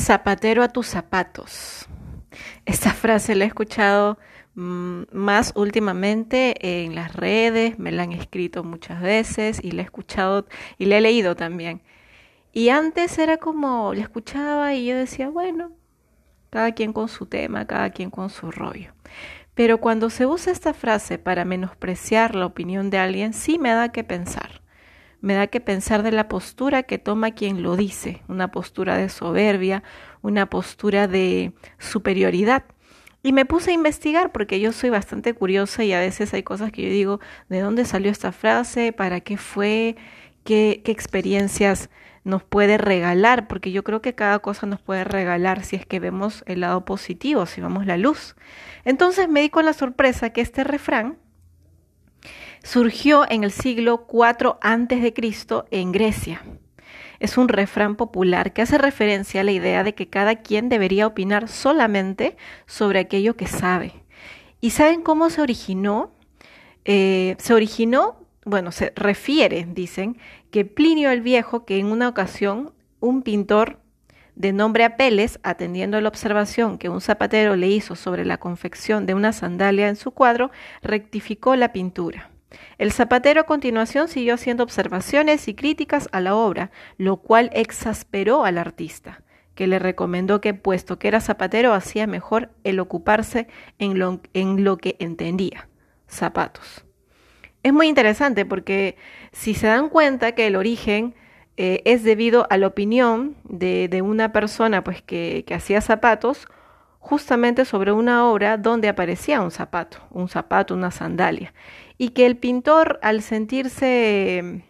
Zapatero a tus zapatos. Esta frase la he escuchado mm, más últimamente en las redes, me la han escrito muchas veces y la he escuchado y la he leído también. Y antes era como, la escuchaba y yo decía, bueno, cada quien con su tema, cada quien con su rollo. Pero cuando se usa esta frase para menospreciar la opinión de alguien, sí me da que pensar me da que pensar de la postura que toma quien lo dice, una postura de soberbia, una postura de superioridad. Y me puse a investigar porque yo soy bastante curiosa y a veces hay cosas que yo digo, ¿de dónde salió esta frase? ¿Para qué fue? ¿Qué, qué experiencias nos puede regalar? Porque yo creo que cada cosa nos puede regalar si es que vemos el lado positivo, si vemos la luz. Entonces me di con la sorpresa que este refrán surgió en el siglo IV a.C. en Grecia. Es un refrán popular que hace referencia a la idea de que cada quien debería opinar solamente sobre aquello que sabe. ¿Y saben cómo se originó? Eh, se originó, bueno, se refiere, dicen, que Plinio el Viejo, que en una ocasión un pintor de nombre Apeles, atendiendo a la observación que un zapatero le hizo sobre la confección de una sandalia en su cuadro, rectificó la pintura. El zapatero a continuación siguió haciendo observaciones y críticas a la obra, lo cual exasperó al artista, que le recomendó que, puesto que era zapatero, hacía mejor el ocuparse en lo, en lo que entendía, zapatos. Es muy interesante porque si se dan cuenta que el origen eh, es debido a la opinión de, de una persona pues, que, que hacía zapatos, justamente sobre una obra donde aparecía un zapato, un zapato, una sandalia y que el pintor, al sentirse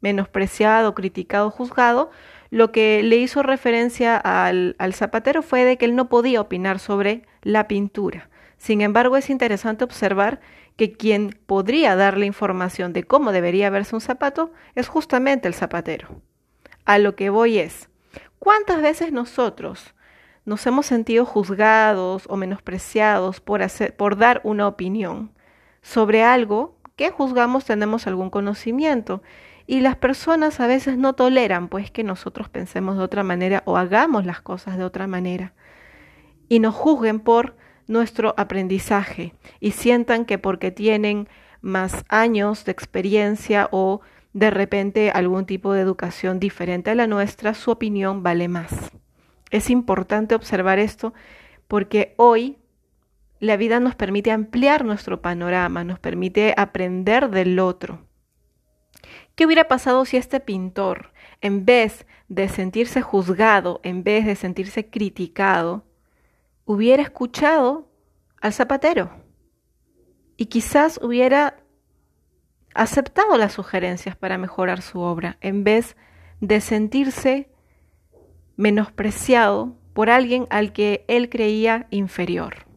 menospreciado, criticado, juzgado, lo que le hizo referencia al, zapatero fue de que él no podía opinar sobre la pintura. Sin embargo, es interesante observar que quien podría darle información de cómo debería verse un zapato es justamente el zapatero. A lo que voy es, ¿cuántas veces nosotros nos hemos sentido juzgados o menospreciados por, hacer, por dar una opinión? sobre algo que juzgamos tenemos algún conocimiento. Y las personas a veces no toleran pues que nosotros pensemos de otra manera o hagamos las cosas de otra manera. Y nos juzguen por nuestro aprendizaje y sientan que porque tienen más años de experiencia o de repente algún tipo de educación diferente a la nuestra, su opinión vale más. Es importante observar esto porque hoy la vida nos permite ampliar nuestro panorama, nos permite aprender del otro. ¿Qué hubiera pasado si este pintor, en vez de sentirse juzgado, en vez de sentirse criticado, hubiera escuchado al zapatero? Y quizás hubiera aceptado las sugerencias para mejorar su obra, en vez de sentirse menospreciado por alguien al que él creía inferior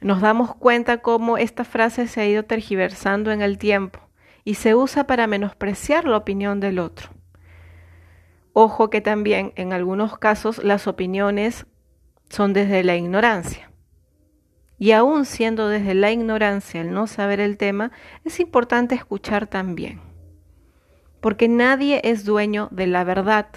nos damos cuenta cómo esta frase se ha ido tergiversando en el tiempo y se usa para menospreciar la opinión del otro. Ojo que también en algunos casos las opiniones son desde la ignorancia. Y aún siendo desde la ignorancia el no saber el tema, es importante escuchar también. Porque nadie es dueño de la verdad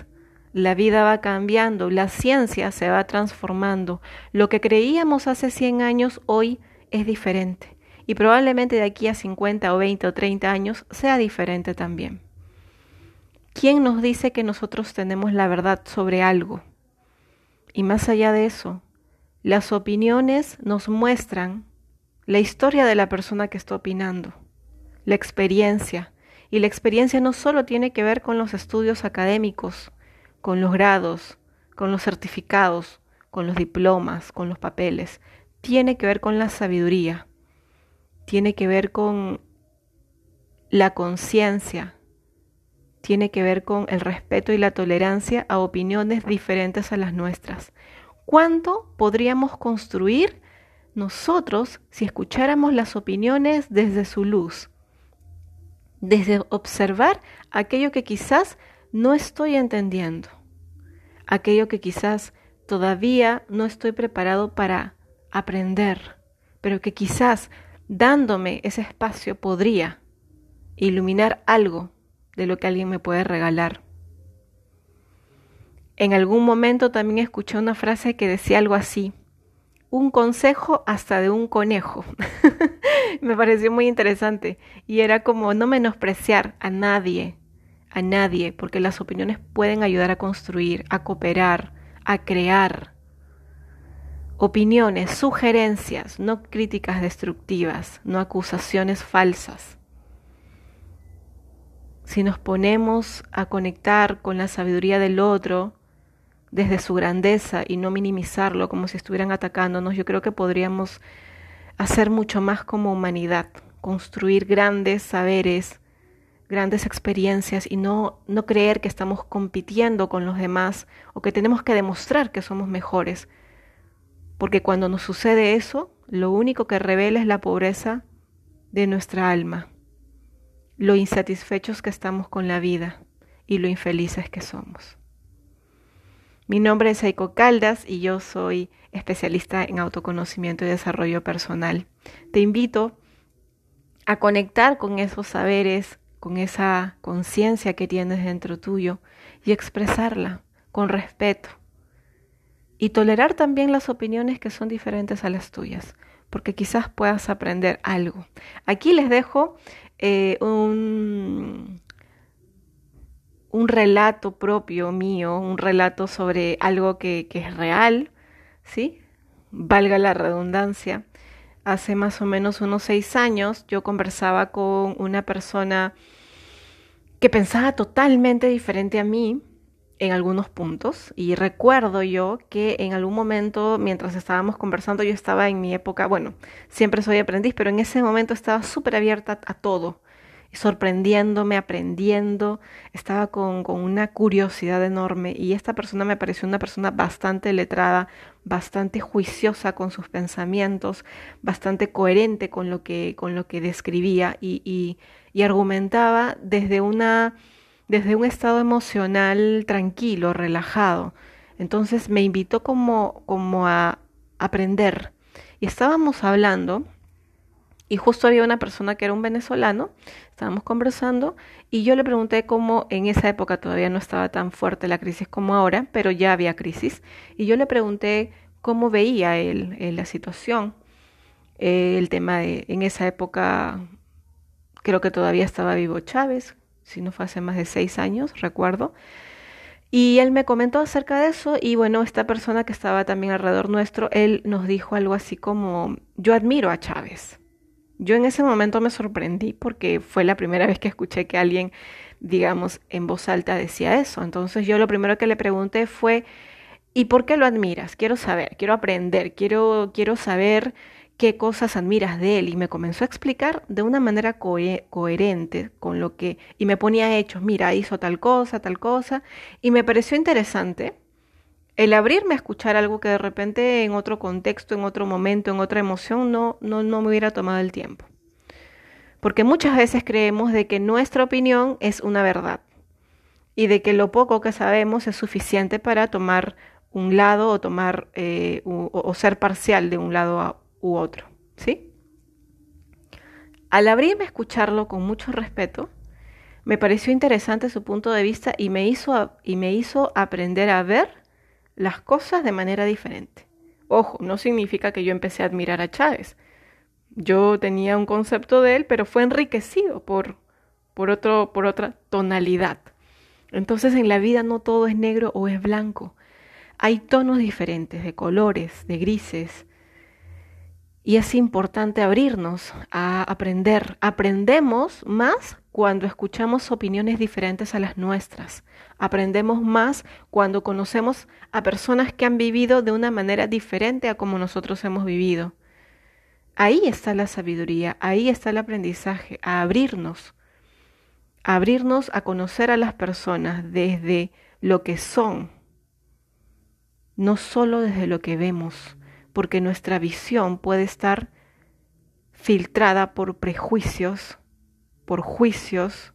la vida va cambiando, la ciencia se va transformando. Lo que creíamos hace 100 años hoy es diferente. Y probablemente de aquí a 50 o 20 o 30 años sea diferente también. ¿Quién nos dice que nosotros tenemos la verdad sobre algo? Y más allá de eso, las opiniones nos muestran la historia de la persona que está opinando, la experiencia. Y la experiencia no solo tiene que ver con los estudios académicos, con los grados, con los certificados, con los diplomas, con los papeles. Tiene que ver con la sabiduría, tiene que ver con la conciencia, tiene que ver con el respeto y la tolerancia a opiniones diferentes a las nuestras. ¿Cuánto podríamos construir nosotros si escucháramos las opiniones desde su luz? Desde observar aquello que quizás no estoy entendiendo, aquello que quizás todavía no estoy preparado para aprender, pero que quizás dándome ese espacio podría iluminar algo de lo que alguien me puede regalar. En algún momento también escuché una frase que decía algo así, un consejo hasta de un conejo. Me pareció muy interesante y era como no menospreciar a nadie, a nadie, porque las opiniones pueden ayudar a construir, a cooperar, a crear. Opiniones, sugerencias, no críticas destructivas, no acusaciones falsas. Si nos ponemos a conectar con la sabiduría del otro, desde su grandeza y no minimizarlo como si estuvieran atacándonos, yo creo que podríamos hacer mucho más como humanidad, construir grandes saberes, grandes experiencias y no, no creer que estamos compitiendo con los demás o que tenemos que demostrar que somos mejores. Porque cuando nos sucede eso, lo único que revela es la pobreza de nuestra alma, lo insatisfechos que estamos con la vida y lo infelices que somos. Mi nombre es Eiko Caldas y yo soy especialista en autoconocimiento y desarrollo personal. Te invito a conectar con esos saberes, con esa conciencia que tienes dentro tuyo y expresarla con respeto. Y tolerar también las opiniones que son diferentes a las tuyas, porque quizás puedas aprender algo. Aquí les dejo eh, un, un relato propio mío, un relato sobre algo que, es real, ¿sí? Valga la redundancia. Hace más o menos unos seis años yo conversaba con una persona que pensaba totalmente diferente a mí en algunos puntos. Y recuerdo yo que en algún momento mientras estábamos conversando yo estaba en mi época, bueno, siempre soy aprendiz, pero en ese momento estaba súper abierta a todo sorprendiéndome, aprendiendo, estaba con, una curiosidad enorme y esta persona me pareció una persona bastante letrada, bastante juiciosa con sus pensamientos, bastante coherente con lo que, con lo que describía y, y, argumentaba desde, una, desde un estado emocional tranquilo, relajado. Entonces me invitó como, como a aprender y estábamos hablando y justo había una persona que era un venezolano, estábamos conversando y yo le pregunté cómo en esa época todavía no estaba tan fuerte la crisis como ahora, pero ya había crisis. Y yo le pregunté cómo veía él, la situación, eh, el tema de, en esa época creo que todavía estaba vivo Chávez, si no fue hace más de seis años, recuerdo. Y él me comentó acerca de eso y bueno, esta persona que estaba también alrededor nuestro, él nos dijo algo así como, yo admiro a Chávez. Yo en ese momento me sorprendí porque fue la primera vez que escuché que alguien, digamos, en voz alta decía eso. Entonces yo lo primero que le pregunté fue, ¿y por qué lo admiras? Quiero saber, quiero aprender, quiero, quiero saber qué cosas admiras de él. Y me comenzó a explicar de una manera coherente con lo que, y me ponía hechos, mira, hizo tal cosa, tal cosa, y me pareció interesante el abrirme a escuchar algo que de repente en otro contexto, en otro momento, en otra emoción, no, no, no me hubiera tomado el tiempo. Porque muchas veces creemos de que nuestra opinión es una verdad y de que lo poco que sabemos es suficiente para tomar un lado o tomar eh, o, ser parcial de un lado u otro, ¿sí? Al abrirme a escucharlo con mucho respeto, me pareció interesante su punto de vista y me hizo, y me hizo aprender a ver las cosas de manera diferente. Ojo, no significa que yo empecé a admirar a Chávez. Yo tenía un concepto de él, pero fue enriquecido por, por, otro, por otra tonalidad. Entonces en la vida no todo es negro o es blanco. Hay tonos diferentes de colores, de grises. Y es importante abrirnos a aprender. Aprendemos más cuando escuchamos opiniones diferentes a las nuestras. Aprendemos más cuando conocemos a personas que han vivido de una manera diferente a como nosotros hemos vivido. Ahí está la sabiduría, ahí está el aprendizaje, a abrirnos, a abrirnos a conocer a las personas desde lo que son, no solo desde lo que vemos, porque nuestra visión puede estar filtrada por prejuicios, por juicios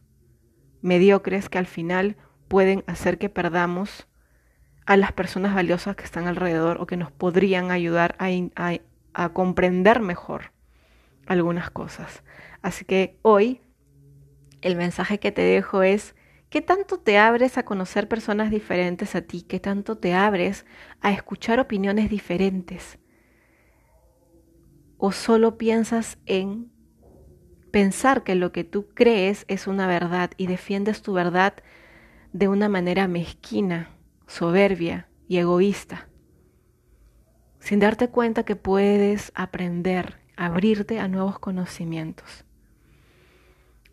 mediocres que al final pueden hacer que perdamos a las personas valiosas que están alrededor o que nos podrían ayudar a, comprender mejor algunas cosas. Así que hoy el mensaje que te dejo es ¿Qué tanto te abres a conocer personas diferentes a ti? ¿Qué tanto te abres a escuchar opiniones diferentes? ¿O solo piensas en pensar que lo que tú crees es una verdad y defiendes tu verdad de una manera mezquina, soberbia y egoísta? Sin darte cuenta que puedes aprender, abrirte a nuevos conocimientos.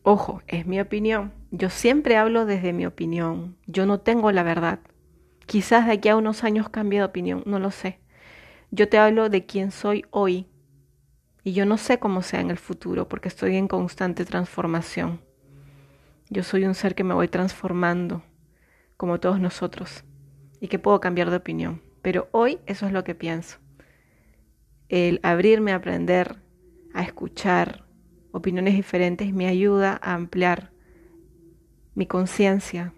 Ojo, es mi opinión. Yo siempre hablo desde mi opinión. Yo no tengo la verdad. Quizás de aquí a unos años cambie de opinión, no lo sé. Yo te hablo de quién soy hoy. Y yo no sé cómo sea en el futuro porque estoy en constante transformación. Yo soy un ser que me voy transformando, como todos nosotros, y que puedo cambiar de opinión. Pero hoy eso es lo que pienso. El abrirme a aprender, a escuchar, opiniones diferentes me ayuda a ampliar mi conciencia,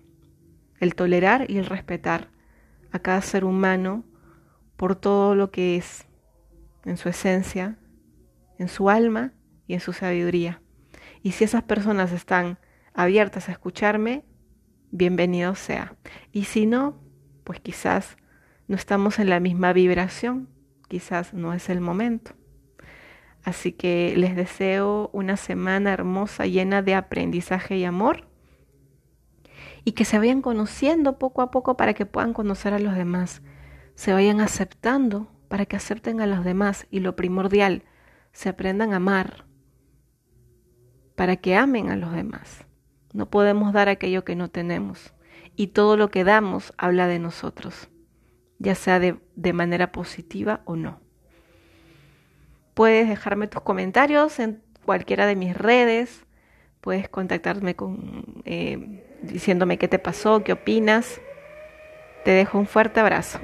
el tolerar y el respetar a cada ser humano por todo lo que es, en su esencia, en su alma y en su sabiduría. Y si esas personas están abiertas a escucharme, bienvenido sea. Y si no, pues quizás no estamos en la misma vibración, quizás no es el momento. Así que les deseo una semana hermosa llena de aprendizaje y amor y que se vayan conociendo poco a poco para que puedan conocer a los demás. Se vayan aceptando para que acepten a los demás y lo primordial, se aprendan a amar para que amen a los demás. No podemos dar aquello que no tenemos y todo lo que damos habla de nosotros, ya sea de, de manera positiva o no. Puedes dejarme tus comentarios en cualquiera de mis redes. Puedes contactarme con, eh, diciéndome qué te pasó, qué opinas. Te dejo un fuerte abrazo.